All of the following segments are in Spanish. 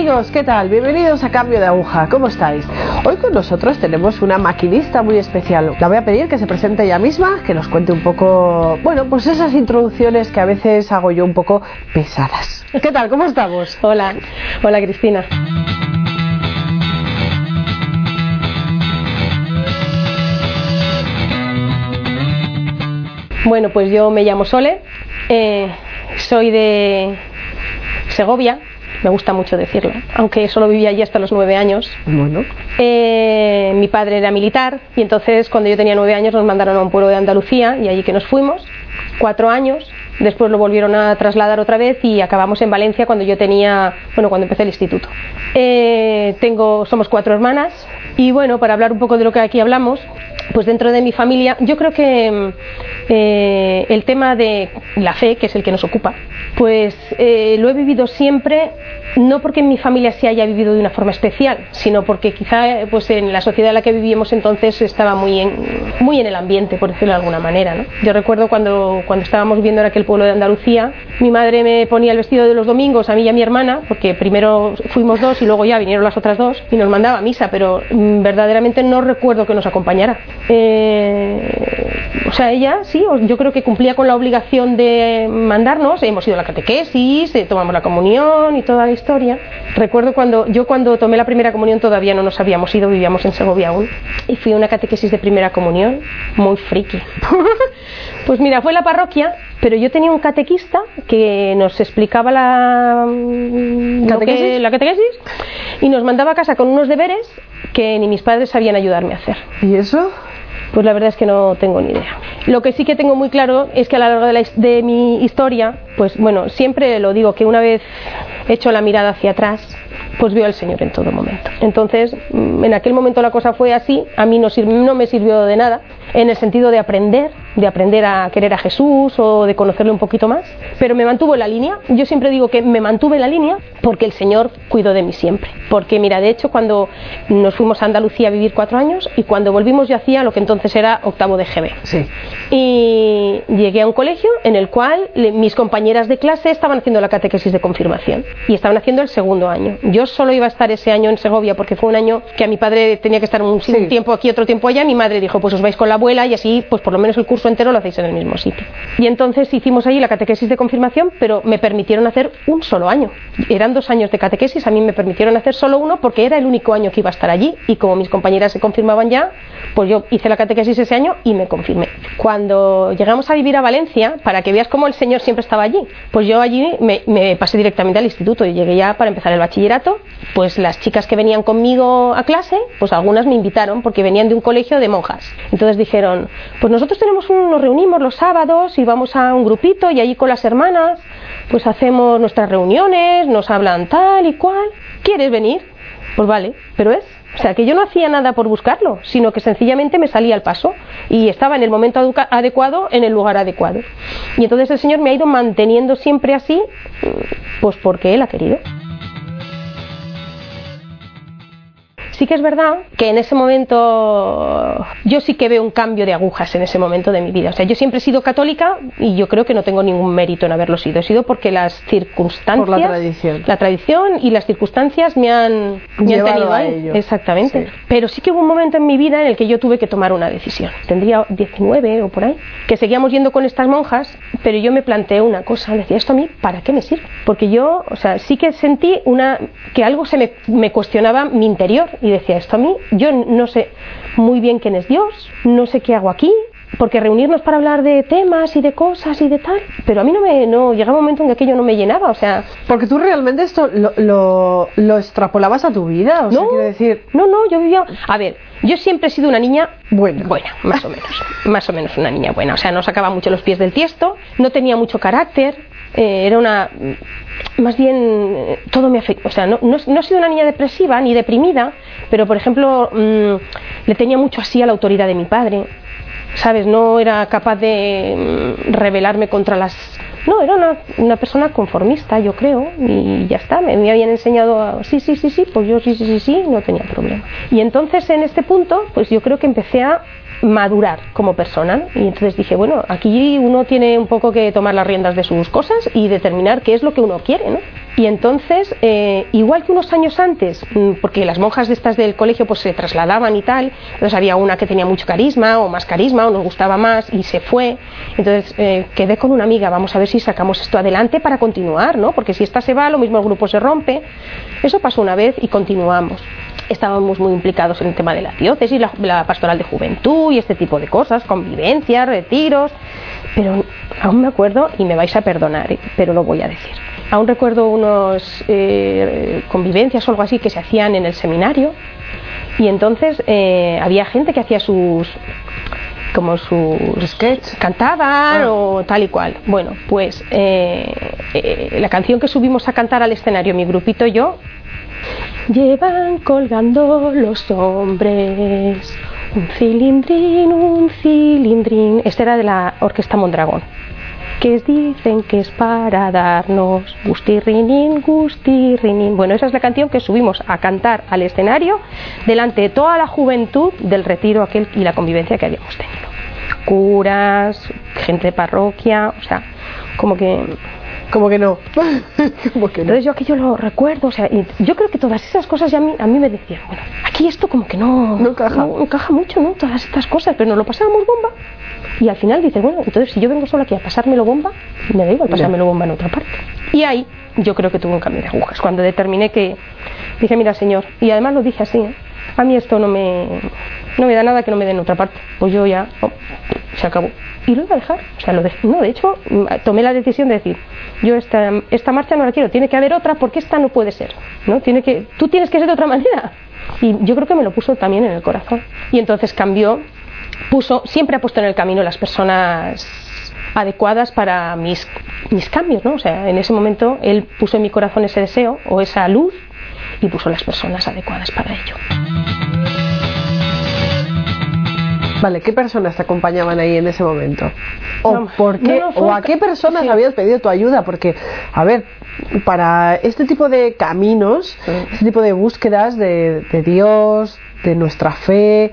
amigos, ¿qué tal? Bienvenidos a Cambio de Aguja, ¿cómo estáis? Hoy con nosotros tenemos una maquinista muy especial. La voy a pedir que se presente ella misma, que nos cuente un poco, bueno, pues esas introducciones que a veces hago yo un poco pesadas. ¿Qué tal? ¿Cómo estamos? Hola, hola Cristina. Bueno, pues yo me llamo Sole, eh, soy de Segovia, me gusta mucho decirlo, aunque solo vivía allí hasta los nueve años. Bueno. Eh, mi padre era militar y entonces cuando yo tenía nueve años nos mandaron a un pueblo de Andalucía y allí que nos fuimos, cuatro años, después lo volvieron a trasladar otra vez y acabamos en Valencia cuando yo tenía, bueno, cuando empecé el instituto. Eh, tengo, somos cuatro hermanas y bueno, para hablar un poco de lo que aquí hablamos, pues dentro de mi familia, yo creo que eh, el tema de la fe, que es el que nos ocupa, pues eh, lo he vivido siempre, no porque en mi familia se haya vivido de una forma especial, sino porque quizá pues en la sociedad en la que vivíamos entonces estaba muy en, muy en el ambiente, por decirlo de alguna manera. ¿no? Yo recuerdo cuando, cuando estábamos viviendo en aquel pueblo de Andalucía, mi madre me ponía el vestido de los domingos a mí y a mi hermana, porque primero fuimos dos y luego ya vinieron las otras dos, y nos mandaba a misa, pero mm, verdaderamente no recuerdo que nos acompañara. Eh, o sea, ella sí, yo creo que cumplía con la obligación de mandarnos, hemos ido a la catequesis, eh, tomamos la comunión y toda la historia. Recuerdo cuando yo cuando tomé la primera comunión todavía no nos habíamos ido, vivíamos en Segovia aún, y fui a una catequesis de primera comunión, muy friki. pues mira, fue la parroquia, pero yo tenía un catequista que nos explicaba la ¿Catequesis? la catequesis y nos mandaba a casa con unos deberes que ni mis padres sabían ayudarme a hacer. ¿Y eso? Pues la verdad es que no tengo ni idea. Lo que sí que tengo muy claro es que a lo largo de, la, de mi historia, pues bueno, siempre lo digo que una vez hecho la mirada hacia atrás, pues veo al Señor en todo momento. Entonces, mm, en aquel momento la cosa fue así, a mí no, no me sirvió de nada, en el sentido de aprender, de aprender a querer a Jesús o de conocerle un poquito más, pero me mantuvo en la línea. Yo siempre digo que me mantuve en la línea porque el Señor cuidó de mí siempre. Porque mira, de hecho, cuando nos fuimos a Andalucía a vivir cuatro años y cuando volvimos yo hacía lo que entonces era octavo de GB. Sí. Y llegué a un colegio en el cual mis compañeras de clase estaban haciendo la catequesis de confirmación y estaban haciendo el segundo año. Yo solo iba a estar ese año en Segovia porque fue un año que a mi padre tenía que estar un, sí. tiempo aquí, otro tiempo allá. Mi madre dijo, pues os vais con la abuela y así, pues por lo menos el curso entero lo hacéis en el mismo sitio. Y entonces hicimos allí la catequesis de confirmación, pero me permitieron hacer un solo año. Eran dos años de catequesis, a mí me permitieron hacer solo uno porque era el único año que iba a estar allí y como mis compañeras se confirmaban ya, pues yo hice la catequesis ese año y me confirmé. Cuando llegamos a vivir a Valencia, para que veas cómo el Señor siempre estaba allí, pues yo allí me, me pasé directamente al instituto y llegué ya para empezar el bachillerato, pues las chicas que venían conmigo a clase, pues algunas me invitaron porque venían de un colegio de monjas. Entonces dijeron, pues nosotros tenemos nos reunimos los sábados y vamos a un grupito y allí con las hermanas, pues hacemos nuestras reuniones, nos hablan tal y cual. ¿Quieres venir? Pues vale, pero es o sea, que yo no hacía nada por buscarlo, sino que sencillamente me salía al paso y estaba en el momento adecuado, en el lugar adecuado. Y entonces el Señor me ha ido manteniendo siempre así, pues porque Él ha querido. Sí que es verdad que en ese momento yo sí que veo un cambio de agujas en ese momento de mi vida. O sea, yo siempre he sido católica y yo creo que no tengo ningún mérito en haberlo sido. He sido porque las circunstancias, Por la tradición. la tradición y las circunstancias me han, me han tenido a ahí. ello. Exactamente. Sí. Pero sí que hubo un momento en mi vida en el que yo tuve que tomar una decisión. Tendría 19 o por ahí. Que seguíamos yendo con estas monjas, pero yo me planteé una cosa. Decía, ¿esto a mí para qué me sirve? Porque yo, o sea, sí que sentí una, que algo se me, me cuestionaba mi interior y decía esto a mí, yo no sé muy bien quién es Dios, no sé qué hago aquí, porque reunirnos para hablar de temas y de cosas y de tal, pero a mí no me, no, llegaba un momento en que aquello no me llenaba, o sea, Porque tú realmente esto lo, lo, lo extrapolabas a tu vida, o sea, no, quiero decir, no, no, yo vivía, a ver, yo siempre he sido una niña Buena. buena, más o menos, más o menos una niña buena, o sea, no sacaba mucho los pies del tiesto, no tenía mucho carácter, eh, era una, más bien, todo me afectó, o sea, no, no, no he sido una niña depresiva ni deprimida, pero por ejemplo, mm, le tenía mucho así a la autoridad de mi padre, ¿sabes? No era capaz de mm, rebelarme contra las... No, era una, una persona conformista, yo creo, y ya está. Me, me habían enseñado a, sí, sí, sí, sí, pues yo sí, sí, sí, sí, no tenía problema. Y entonces en este punto, pues yo creo que empecé a madurar como persona y entonces dije bueno aquí uno tiene un poco que tomar las riendas de sus cosas y determinar qué es lo que uno quiere ¿no? Y entonces, eh, igual que unos años antes, mm, porque las monjas de estas del colegio pues se trasladaban y tal, entonces había una que tenía mucho carisma o más carisma o nos gustaba más y se fue. Entonces eh, quedé con una amiga, vamos a ver si sacamos esto adelante para continuar, ¿no? Porque si esta se va, lo mismo el grupo se rompe. Eso pasó una vez y continuamos estábamos muy implicados en el tema de la diócesis, la, la, pastoral de juventud y este tipo de cosas, convivencias, retiros, pero aún me acuerdo, y me vais a perdonar, ¿eh? pero lo voy a decir. Aún recuerdo unos eh, convivencias o algo así que se hacían en el seminario. Y entonces eh, había gente que hacía sus como sus sketch. cantaban ah. o tal y cual. Bueno pues eh, eh, la canción que subimos a cantar al escenario mi grupito y yo llevan colgando los hombres. Un cilindrín un cilindrín. Este era de la orquesta Mondragón que dicen que es para darnos gustirrinin, gustirrinin. Bueno, esa es la canción que subimos a cantar al escenario delante de toda la juventud del retiro aquel y la convivencia que habíamos tenido. Curas, gente de parroquia, o sea, como que como que no. como que no. Entonces yo aquello lo recuerdo, o sea, y yo creo que todas esas cosas ya a mí, a mí me decían, bueno, aquí esto como que no, no encaja. No, encaja mucho, ¿no? Todas estas cosas, pero nos lo pasábamos bomba. Y al final dice, bueno, entonces si yo vengo solo aquí a pasármelo bomba, me da igual pasármelo bomba en otra parte. Y ahí yo creo que tuve un cambio de agujas, cuando determiné que, dije, mira señor, y además lo dije así, ¿eh? A mí esto no me, no me da nada que no me den otra parte, pues yo ya, oh, se acabó. Y lo iba a dejar, o sea, no, de hecho, tomé la decisión de decir, yo esta, esta marcha no la quiero, tiene que haber otra porque esta no puede ser, ¿no? Tiene que, tú tienes que ser de otra manera. Y yo creo que me lo puso también en el corazón. Y entonces cambió puso, siempre ha puesto en el camino las personas adecuadas para mis, mis cambios, ¿no? O sea, en ese momento él puso en mi corazón ese deseo o esa luz y puso las personas adecuadas para ello. Vale, ¿qué personas te acompañaban ahí en ese momento? ¿O, por qué, o a qué personas habías pedido tu ayuda? Porque, a ver, para este tipo de caminos, este tipo de búsquedas de, de Dios, de nuestra fe,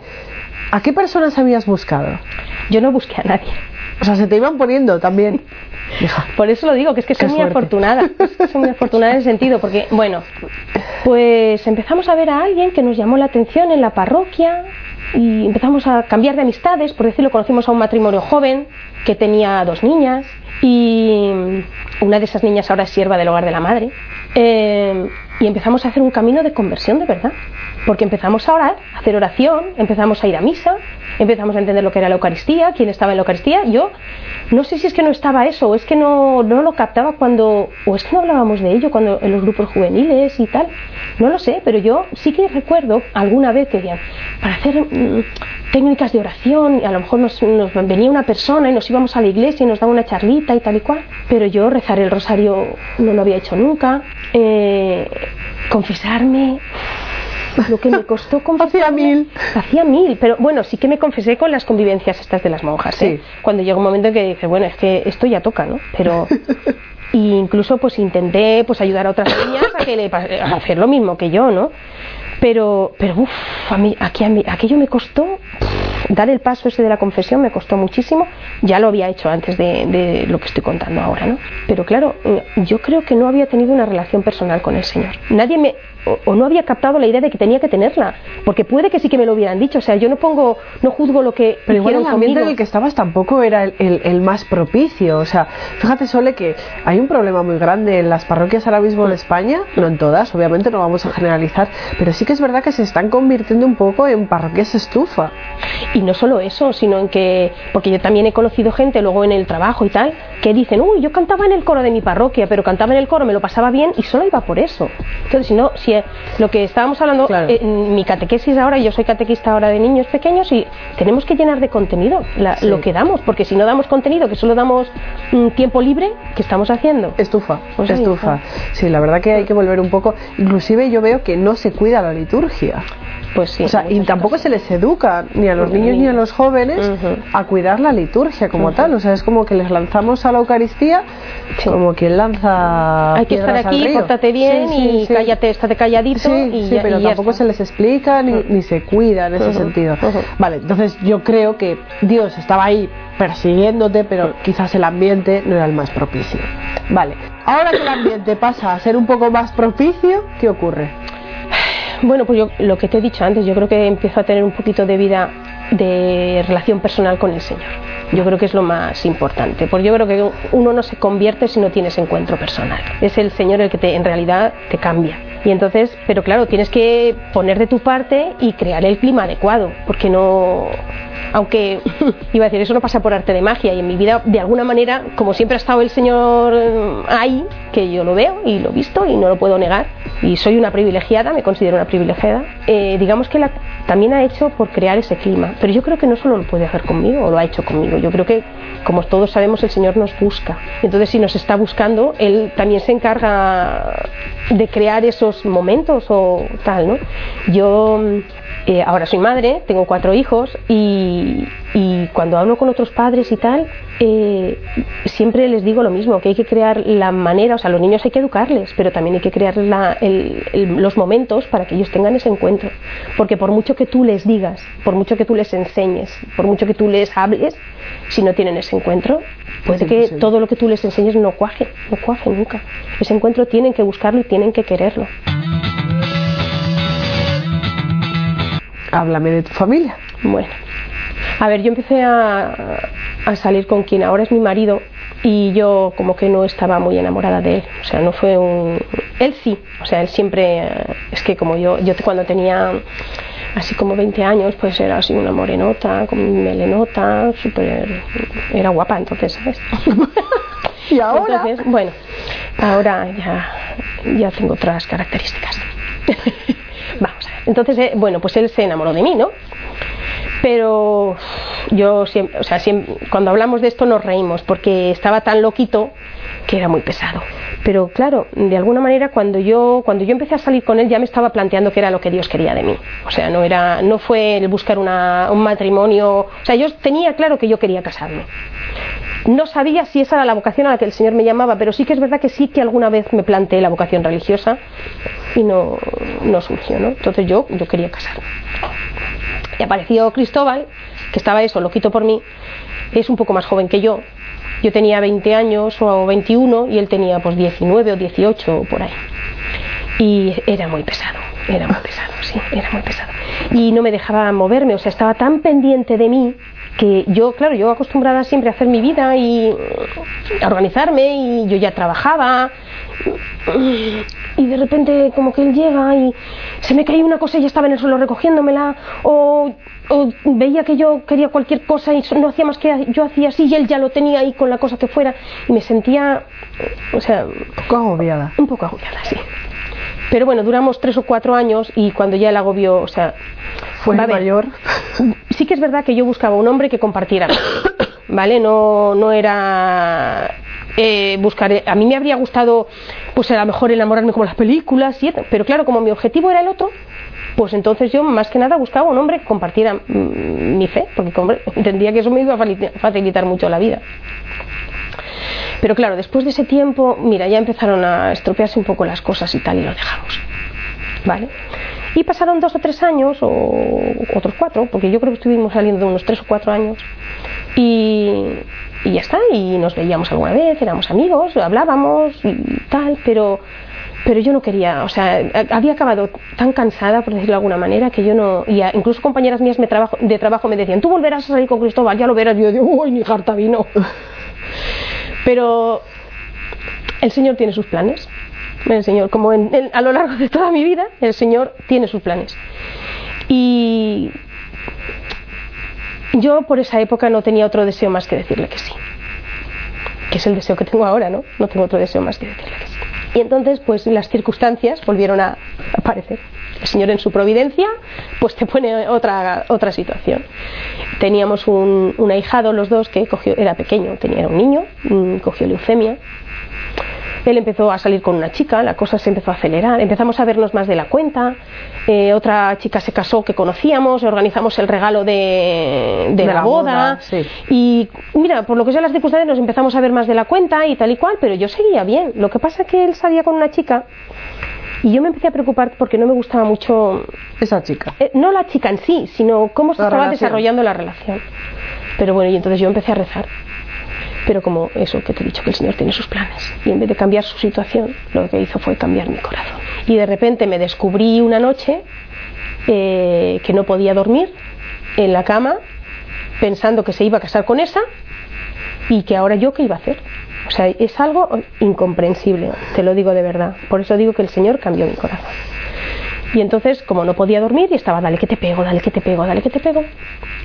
¿A qué personas habías buscado? Yo no busqué a nadie. O sea, se te iban poniendo también. Por eso lo digo, que es que soy muy afortunada. soy muy afortunada en ese sentido, porque, bueno, pues empezamos a ver a alguien que nos llamó la atención en la parroquia y empezamos a cambiar de amistades, por decirlo, conocimos a un matrimonio joven que tenía dos niñas y una de esas niñas ahora es sierva del hogar de la madre. Eh, y empezamos a hacer un camino de conversión de verdad porque empezamos a orar, a hacer oración, empezamos a ir a misa, empezamos a entender lo que era la Eucaristía, quién estaba en la Eucaristía. Yo no sé si es que no estaba eso, o es que no, no lo captaba cuando, o es que no hablábamos de ello cuando en los grupos juveniles y tal. No lo sé, pero yo sí que recuerdo alguna vez que decían, para hacer mm, técnicas de oración, y a lo mejor nos, venía una persona y nos íbamos a la iglesia y nos daba una charlita y tal y cual, pero yo rezar el rosario no lo había hecho nunca, eh, confesarme lo que me costó confesar. Hacía mil. Hacía mil, pero bueno, sí que me confesé con las convivencias estas de las monjas. ¿eh? Cuando llega un momento en que dice, bueno, es que esto ya toca, ¿no? Pero. incluso pues intenté pues ayudar a otras niñas a, que le, a hacer lo mismo que yo, ¿no? Pero, pero uff, a mí, aquí, a mí, aquello me costó, dar el paso ese de la confesión me costó muchísimo. Ya lo había hecho antes de, de, lo que estoy contando ahora, ¿no? Pero claro, yo creo que no había tenido una relación personal con el Señor. Nadie me, o, no había captado la idea de que tenía que tenerla, porque puede que sí que me lo hubieran dicho, o sea, yo no pongo, no juzgo lo que Pero igual el ambiente en el que estabas tampoco era el, el, el, más propicio, o sea, fíjate Sole que hay un problema muy grande en las parroquias ahora mismo en España, no en todas, obviamente no vamos a generalizar, pero sí que es verdad que se están convirtiendo un poco en parroquias estufa. Y no solo eso, sino en que, porque yo también he conocido gente luego en el trabajo y tal, que dicen, uy, yo cantaba en el coro de mi parroquia, pero cantaba en el coro, me lo pasaba bien y solo iba por eso. Entonces, si no, si lo que estábamos hablando, Claro. eh, en mi catequesis ahora, yo soy catequista ahora de niños pequeños y tenemos que llenar de contenido la- Sí. lo que damos, porque si no damos contenido, que solo damos mm, tiempo libre, ¿qué estamos haciendo? Estufa, Pues estufa. Sí, la verdad que hay que volver un poco. Inclusive yo veo que no se cuida la liturgia. Pues sí. O sea, y tampoco se les educa ni a los niños ni a los jóvenes a cuidar la liturgia como tal. O sea, es como que les lanzamos a la Eucaristía como quien lanza. Hay que estar aquí, pórtate bien y cállate, estate calladito. y ya, pero tampoco se les explica ni, ni, se cuida en ese sentido. Vale, entonces yo creo que Dios estaba ahí persiguiéndote, pero quizás el ambiente no era el más propicio. Vale, ahora que el ambiente pasa a ser un poco más propicio, ¿qué ocurre? Bueno, pues yo lo que te he dicho antes, yo creo que empiezo a tener un poquito de vida de relación personal con el Señor. Yo creo que es lo más importante, porque yo creo que uno no se convierte si no tienes encuentro personal. Es el Señor el que te, en realidad te cambia. Y entonces, pero claro, tienes que poner de tu parte y crear el clima adecuado, porque no, aunque iba a decir, eso no pasa por arte de magia. Y en mi vida, de alguna manera, como siempre ha estado el Señor eh, ahí, que yo lo veo y lo he visto y no lo puedo negar, y soy una privilegiada, me considero una privilegiada, eh, digamos que también ha hecho por crear ese clima, pero yo creo que no solo lo puede hacer conmigo o lo ha hecho conmigo, yo creo que como todos sabemos el Señor nos busca, entonces si nos está buscando, Él también se encarga de crear esos momentos o tal, ¿no? Yo eh, ahora soy madre, tengo cuatro hijos y, cuando hablo con otros padres y tal, eh, siempre les digo lo mismo, que hay que crear la manera, o sea, los niños hay que educarles, pero también hay que crear los momentos para que ellos tengan ese encuentro. Porque por mucho que tú les digas, por mucho que tú les enseñes, por mucho que tú les hables, si no tienen ese encuentro, puede que todo lo que tú les enseñes no cuaje, no cuaje nunca. Ese encuentro tienen que buscarlo y tienen que quererlo. Háblame de tu familia. Bueno, a ver, yo empecé a, salir con quien ahora es mi marido y yo como que no estaba muy enamorada de él. O sea, no fue un... Él sí, o sea, él siempre... Es que como yo, yo cuando tenía así como 20 años, pues era así una morenota, con melenota, súper... Era guapa entonces, ¿sabes? ¿Y ahora? bueno, ahora ya, ya tengo otras características. Entonces, eh, bueno, pues él se enamoró de mí, ¿no? Pero yo siempre, o sea, cuando hablamos de esto nos reímos porque estaba tan loquito que era muy pesado. Pero claro, de alguna manera cuando yo cuando yo empecé a salir con él ya me estaba planteando que era lo que Dios quería de mí. O sea, no era no fue el buscar una, un matrimonio, o sea, yo tenía claro que yo quería casarme. No sabía si esa era la vocación a la que el Señor me llamaba, pero sí que es verdad que sí que alguna vez me planteé la vocación religiosa y no, no surgió, ¿no? Entonces yo, yo quería casarme. Y apareció Cristóbal, que estaba eso, loquito por mí, es un poco más joven que yo. Yo tenía 20 años o 21 y él tenía pues 19 o 18 o por ahí. Y era muy pesado, era muy pesado, sí, era muy pesado. Y no me dejaba moverme, o sea, estaba tan pendiente de mí que yo, claro, yo acostumbrada siempre a hacer mi vida y a organizarme y yo ya trabajaba y de repente como que él llega y se me caía una cosa y estaba en el suelo recogiéndomela o, veía que yo quería cualquier cosa y no hacía más que yo hacía así y él ya lo tenía ahí con la cosa que fuera y me sentía, o sea... Un poco agobiada. Un poco agobiada, sí. Pero bueno, duramos tres o cuatro años y cuando ya el agobio, o sea, fue mayor. Sí que es verdad que yo buscaba un hombre que compartiera, ¿vale? No, no era eh, buscar. A mí me habría gustado, pues a lo mejor enamorarme como las películas, y, pero claro, como mi objetivo era el otro, pues entonces yo más que nada buscaba un hombre que compartiera mm, mi fe, porque entendía que eso me iba a facilitar mucho la vida. Pero claro, después de ese tiempo, mira, ya empezaron a estropearse un poco las cosas y tal, y lo dejamos. ¿Vale? Y pasaron dos o tres años, o otros cuatro, porque yo creo que estuvimos saliendo de unos tres o cuatro años, y, y ya está, y nos veíamos alguna vez, éramos amigos, hablábamos y tal, pero pero yo no quería, o sea, había acabado tan cansada, por decirlo de alguna manera, que yo no, y incluso compañeras mías de trabajo, de trabajo me decían, tú volverás a salir con Cristóbal, ya lo verás, yo digo, uy, ni jarta vino. Pero el Señor tiene sus planes. El Señor, como a lo largo de toda mi vida, el Señor tiene sus planes. Y yo por esa época no tenía otro deseo más que decirle que sí. Que es el deseo que tengo ahora, ¿no? No tengo otro deseo más que decirle que sí. Y entonces, pues las circunstancias volvieron a aparecer. El Señor en su providencia, pues te pone otra, otra situación. Teníamos un, ahijado, los dos, que cogió, era pequeño, tenía un niño, mm, cogió leucemia. Él empezó a salir con una chica, la cosa se empezó a acelerar, empezamos a vernos más de la cuenta, eh, otra chica se casó que conocíamos, organizamos el regalo de, de, la, boda, y mira, por lo que sea las circunstancias nos empezamos a ver más de la cuenta y tal y cual, pero yo seguía bien. Lo que pasa es que él salía con una chica y yo me empecé a preocupar porque no me gustaba mucho esa chica. Eh, no la chica en sí, sino cómo se estaba desarrollando la relación. Pero bueno, y entonces yo empecé a rezar. Pero como eso que te he dicho, que el Señor tiene sus planes. Y en vez de cambiar su situación, lo que hizo fue cambiar mi corazón. Y de repente me descubrí una noche eh, que no podía dormir en la cama, pensando que se iba a casar con esa y que ahora yo qué iba a hacer. O sea, es algo incomprensible, te lo digo de verdad. Por eso digo que el Señor cambió mi corazón. Y entonces, como no podía dormir y estaba, dale que te pego, dale que te pego, dale que te pego,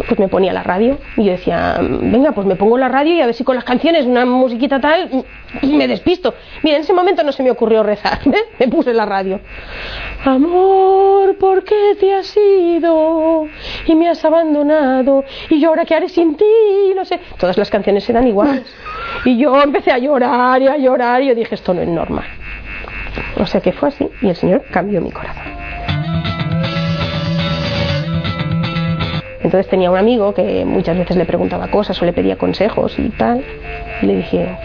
pues me ponía la radio. Y yo decía, venga, pues me pongo la radio y a ver si con las canciones, una musiquita tal, me despisto. Mira, en ese momento no se me ocurrió rezar, ¿eh? me puse la radio. Amor, ¿por qué te has ido y me has abandonado? Y yo ahora qué haré sin ti, no sé. Todas las canciones eran iguales. Y yo empecé a llorar y a llorar y yo dije, esto no es normal. O sea que fue así y el Señor cambió mi corazón. Entonces tenía un amigo que muchas veces le preguntaba cosas o le pedía consejos y tal. Y le dije,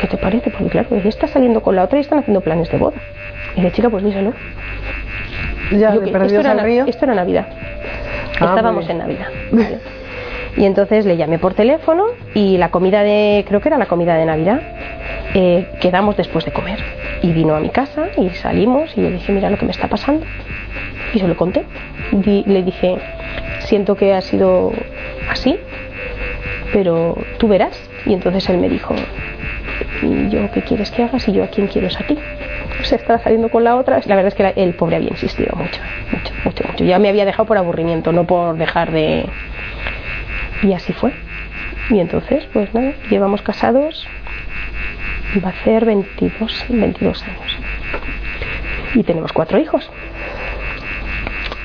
¿qué te parece? Porque claro, ella está saliendo con la otra y están haciendo planes de boda. Y le chica, pues díselo. Ya, esto, era, esto era Navidad. Ah, Estábamos en Navidad. Y entonces le llamé por teléfono y la comida de, creo que era la comida de Navidad, eh, quedamos después de comer. Y vino a mi casa y salimos y le dije, mira lo que me está pasando. Y se lo conté. le dije, siento que ha sido así, pero tú verás. Y entonces él me dijo, ¿y yo qué quieres que hagas? Y yo a quién quiero es a ti. O sea, estaba saliendo con la otra. La verdad es que el pobre había insistido mucho, mucho, mucho, mucho. Ya me había dejado por aburrimiento, no por dejar de... Y así fue. Y entonces, pues nada, llevamos casados, va a ser 22, 22 años. Y tenemos cuatro hijos.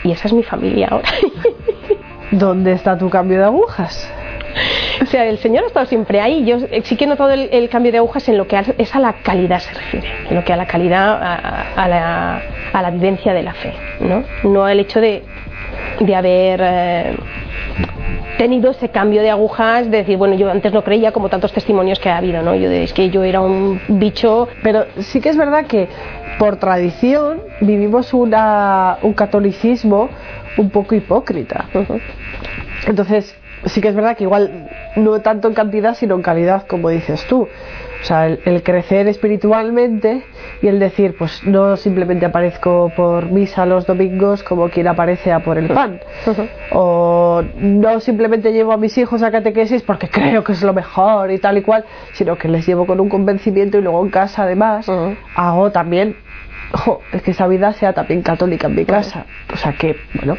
Y esa es mi familia ahora. ¿Dónde está tu cambio de agujas? O sea, el Señor ha estado siempre ahí. Yo sí que he notado el, cambio de agujas en lo que es a la calidad se refiere, en lo que a la calidad, a, la, a la, vivencia de la fe, ¿no? No el hecho de, de haber eh, tenido ese cambio de agujas, de decir, bueno, yo antes no creía como tantos testimonios que ha habido, ¿no? Yo es que yo era un bicho. Pero sí que es verdad que por tradición vivimos una, un catolicismo un poco hipócrita. Entonces, sí que es verdad que igual no tanto en cantidad, sino en calidad, como dices tú. O sea, el, crecer espiritualmente y el decir, pues no simplemente aparezco por misa los domingos como quien aparece a por el pan. O no simplemente llevo a mis hijos a catequesis porque creo que es lo mejor y tal y cual, sino que les llevo con un convencimiento y luego en casa además hago también es que esa vida sea también católica en mi casa. O sea que, bueno,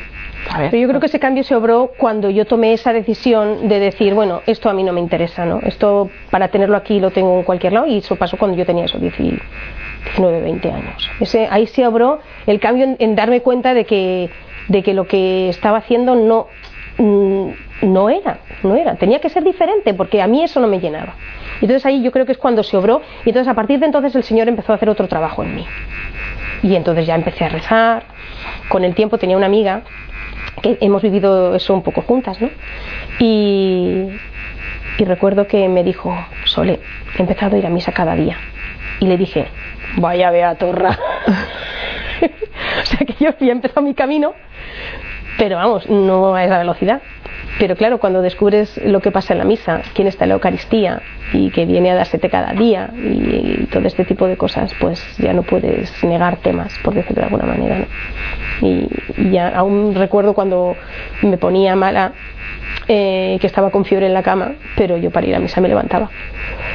a ver. Pero yo creo que ese cambio se obró cuando yo tomé esa decisión de decir, bueno, esto a mí no me interesa, ¿no? Esto para tenerlo aquí lo tengo en cualquier lado y eso pasó cuando yo tenía esos 19, 20 años. Ese, ahí se obró el cambio en, darme cuenta de que, de que lo que estaba haciendo no, mm, no era, no era. Tenía que ser diferente porque a mí eso no me llenaba. Y entonces ahí yo creo que es cuando se obró y entonces a partir de entonces el Señor empezó a hacer otro trabajo en mí. Y entonces ya empecé a rezar. Con el tiempo tenía una amiga que hemos vivido eso un poco juntas, ¿no? Y, recuerdo que me dijo, Sole, he empezado a ir a misa cada día. Y le dije, vaya Beatorra. o sea que yo ya he empezado mi camino, pero vamos, no a esa velocidad. Pero claro, cuando descubres lo que pasa en la misa, quién está en la Eucaristía y que viene a dársete cada día y, todo este tipo de cosas, pues ya no puedes negar temas, por decirlo de alguna manera. Y, ya aún recuerdo cuando me ponía mala, eh, que estaba con fiebre en la cama, pero yo para ir a misa me levantaba.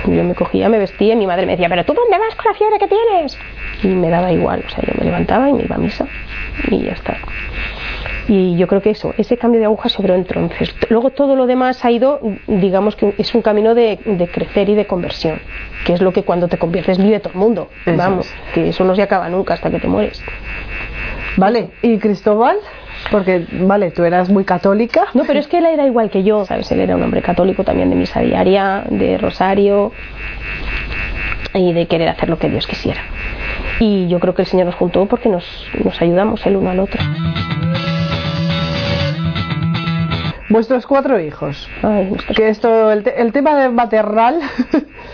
Yo me cogía, me vestía y mi madre me decía, ¿pero tú dónde vas con la fiebre que tienes? Y me daba igual, o sea, yo me levantaba y me iba a misa y ya está. Y yo creo que eso, ese cambio de aguja sobre entonces. Luego todo lo demás ha ido, digamos que es un camino de, crecer y de conversión, que es lo que cuando te conviertes vive todo el mundo. Vamos, que eso no se acaba nunca hasta que te mueres. Vale, ¿y Cristóbal? Porque, vale, tú eras muy católica. No, pero es que él era igual que yo, ¿sabes? Él era un hombre católico también de misa diaria, de rosario. y de querer hacer lo que Dios quisiera. Y yo creo que el Señor nos juntó porque nos, nos ayudamos el uno al otro. Vuestros cuatro hijos. Ay, Que esto, el, te- el tema de maternal,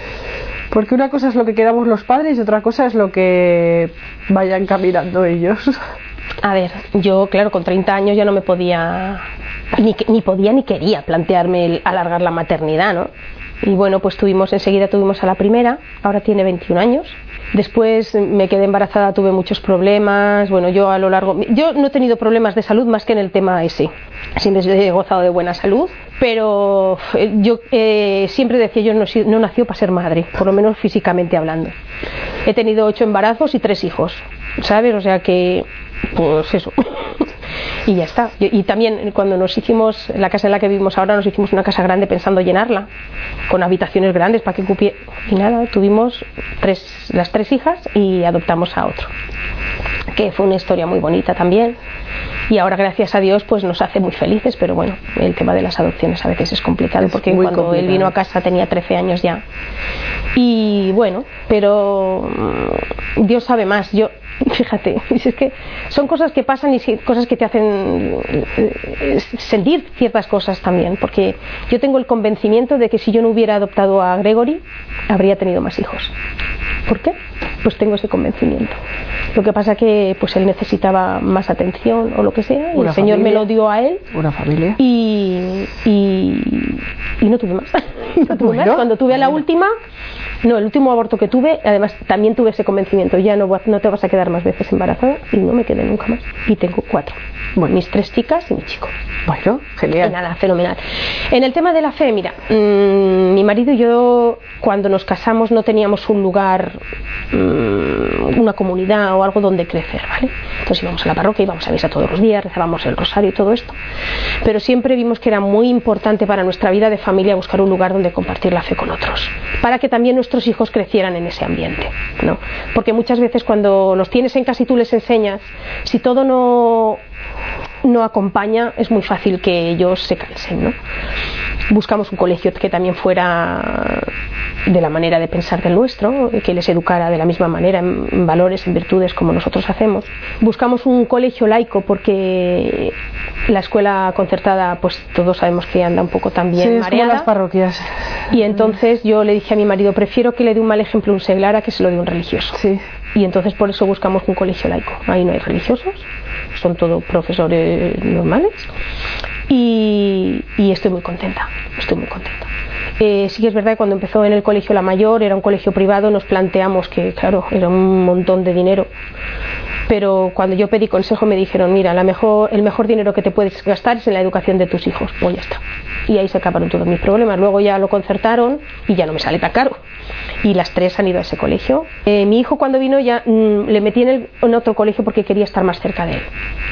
porque una cosa es lo que queramos los padres y otra cosa es lo que vayan caminando ellos. A ver, yo, claro, con 30 años ya no me podía, ni, ni podía ni quería plantearme el alargar la maternidad, ¿no? Y bueno, pues tuvimos, enseguida tuvimos a la primera, ahora tiene 21 años. Después me quedé embarazada, tuve muchos problemas. Bueno, yo a lo largo. Yo no he tenido problemas de salud más que en el tema ese. Siempre he gozado de buena salud, pero eh, yo eh, siempre decía yo no, no nació para ser madre, por lo menos físicamente hablando. He tenido ocho embarazos y tres hijos, ¿sabes? O sea que, pues eso. y ya está. Y, también cuando nos hicimos, la casa en la que vivimos ahora, nos hicimos una casa grande pensando llenarla, con habitaciones grandes para que cupiera. Y nada, tuvimos tres, las tres hijas y adoptamos a otro. Que fue una historia muy bonita también. Y ahora, gracias a Dios, pues nos hace muy felices, pero bueno, el tema de las adopciones a veces es complicado, Es porque cuando él vino a casa tenía 13 años ya. Y bueno, pero mm, Dios sabe más. Yo, fíjate, es que son cosas que pasan y cosas que te hacen eh, sentir ciertas cosas también. Porque yo tengo el convencimiento de que si yo no hubiera adoptado a Gregory, habría tenido más hijos. ¿Por qué? Pues tengo ese convencimiento. Lo que pasa que pues él necesitaba más atención o lo que sea, y el Señor me lo dio a él Una familia. y, y, y no tuve más. No tuve Bueno, más. Cuando tuve a la última, no, el último aborto que tuve, además también tuve ese convencimiento, ya no, no te vas a quedar más veces embarazada y no me quedé nunca más. Y tengo cuatro. Bueno. Mis tres chicas y mi chico. Bueno, Y genial. nada, fenomenal. En el tema de la fe, mira, mm, mi marido y yo cuando nos casamos no teníamos un lugar, mm, una comunidad o algo donde crecer, ¿vale? Entonces íbamos a la parroquia, íbamos a misa todos los días, rezábamos el rosario y todo esto, pero siempre vimos que era muy importante para nuestra vida de familia buscar un lugar donde compartir la fe con otros, para que también nuestros hijos crecieran en ese ambiente, ¿no? Porque muchas veces cuando los tienes en casa y tú les enseñas, si todo no no acompaña, es muy fácil que ellos se cansen. ¿no? Buscamos un colegio que también fuera de la manera de pensar del nuestro, que les educara de la misma manera en, valores, en virtudes como nosotros hacemos. Buscamos un colegio laico porque la escuela concertada, pues todos sabemos que anda un poco también sí, como mareada. las parroquias. Y entonces yo le dije a mi marido, prefiero que le dé un mal ejemplo a un seglar a que se lo dé un religioso. Sí. Y entonces por eso buscamos un colegio laico. Ahí no hay religiosos, son todos profesores normales. Y, y estoy muy contenta, estoy muy contenta. Eh, sí que es verdad que cuando empezó en el colegio La Mayor, era un colegio privado, nos planteamos que, claro, era un montón de dinero. Pero cuando yo pedí consejo me dijeron, mira, la mejor, el mejor dinero que te puedes gastar es en la educación de tus hijos. Pues ya está. Y ahí se acabaron todos mis problemas. Luego ya lo concertaron y ya no me sale tan caro. Y las tres han ido a ese colegio. Eh, mi hijo cuando vino ya mm, le metí en, el- en otro colegio porque quería estar más cerca de él.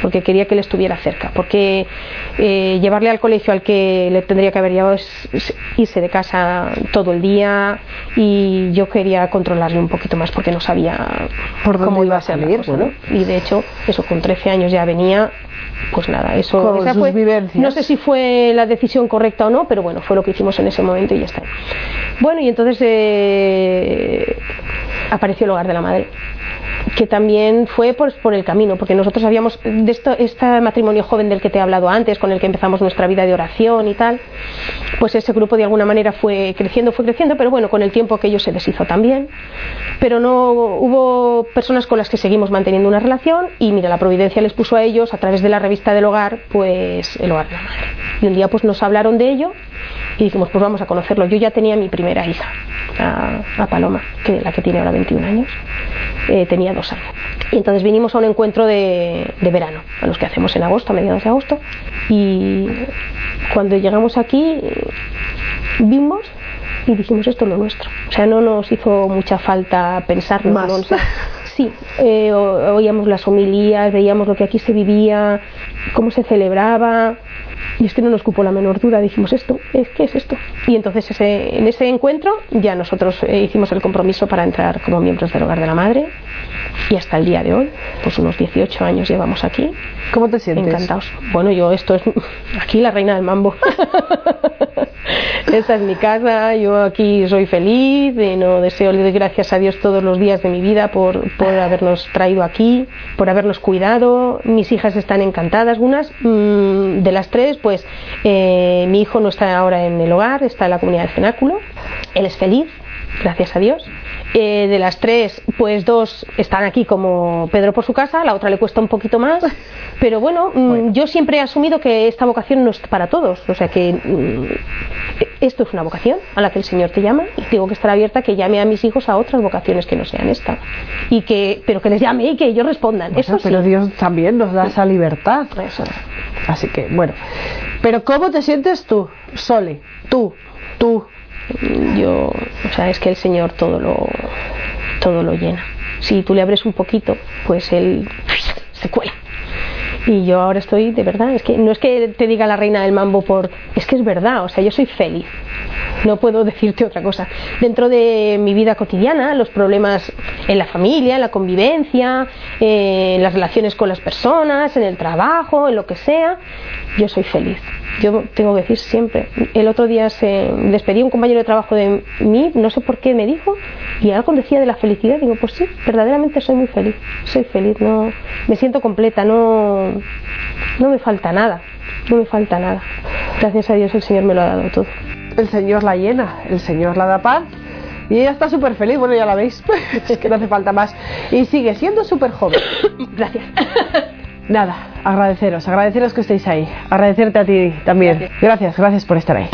Porque quería que él estuviera cerca. Porque eh, llevarle al colegio al que le tendría que haber llevado es, es irse de casa todo el día. Y yo quería controlarle un poquito más porque no sabía ¿Por dónde cómo iba a ser la salir? cosa, Bueno. ¿no? Y de hecho, eso con 13 años ya venía, pues nada, eso Con esa sus fue- vivencias. no sé si fue la decisión correcta o no, pero bueno, fue lo que hicimos en ese momento y ya está. Bueno, y entonces eh, apareció el hogar de la madre que también fue por, el camino, porque nosotros habíamos, de esto, este matrimonio joven del que te he hablado antes, con el que empezamos nuestra vida de oración y tal, pues ese grupo de alguna manera fue creciendo, fue creciendo, pero bueno, con el tiempo aquello se deshizo también. Pero no hubo personas con las que seguimos manteniendo una relación y mira, la providencia les puso a ellos a través de la revista del hogar, pues el hogar de la madre. Y un día pues nos hablaron de ello y dijimos, pues vamos a conocerlo. Yo ya tenía mi primera hija, a, a Paloma, que la que tiene ahora 21 años, eh, tenía dos Y entonces vinimos a un encuentro de, de verano, a los que hacemos en agosto, a mediados de agosto, y cuando llegamos aquí vimos y dijimos esto es lo nuestro. O sea, no nos hizo mucha falta pensar Más. Sí, eh, o- oíamos las homilías, veíamos lo que aquí se vivía, cómo se celebraba, y es que no nos cupo la menor duda, dijimos esto, es que es esto. Y entonces ese- en ese encuentro ya nosotros eh, hicimos el compromiso para entrar como miembros del hogar de la madre, y hasta el día de hoy, pues unos 18 años llevamos aquí, ¿Cómo te sientes? encantados. Bueno, yo esto es aquí la reina del mambo. Esta es mi casa, yo aquí soy feliz, y no deseo, le doy gracias a Dios todos los días de mi vida por, por habernos traído aquí, por habernos cuidado. Mis hijas están encantadas, unas mm, de las tres, pues eh, mi hijo no está ahora en el hogar, está en la comunidad del cenáculo, él es feliz, gracias a Dios. Eh, de las tres, pues dos están aquí como Pedro por su casa, la otra le cuesta un poquito más, pero bueno, mm, yo siempre he asumido que esta vocación no es para todos, o sea que mm, esto es una vocación a la que el Señor te llama y tengo que estar abierta a que llame a mis hijos a otras vocaciones que no sean esta, y que, pero que les llame y que ellos respondan. Eso pero Dios también nos da esa libertad. Así que, bueno, pero ¿cómo te sientes tú, Sole? Tú, tú, yo, o sea, es que el Señor todo lo, todo lo llena. Si tú le abres un poquito, pues él se cuela. Y yo ahora estoy, de verdad, es que no es que te diga la reina del mambo por, es que es verdad, o sea, yo soy feliz. No puedo decirte otra cosa. Dentro de mi vida cotidiana, los problemas en la familia, en la convivencia, en las relaciones con las personas, en el trabajo, en lo que sea, yo soy feliz. Yo tengo que decir siempre. El otro día se despedía un compañero de trabajo de mí, no sé por qué me dijo, y algo decía de la felicidad. Digo, pues sí, verdaderamente soy muy feliz. Soy feliz, no, me siento completa, no, no me falta nada, no me falta nada. Gracias a Dios el Señor me lo ha dado todo. El Señor la llena, el Señor la da paz. Y ella está súper feliz, bueno, ya la veis, es que no hace falta más. Y sigue siendo súper joven. Gracias. Nada, agradeceros, agradeceros que estéis ahí. Agradecerte a ti también. gracias, gracias por estar ahí.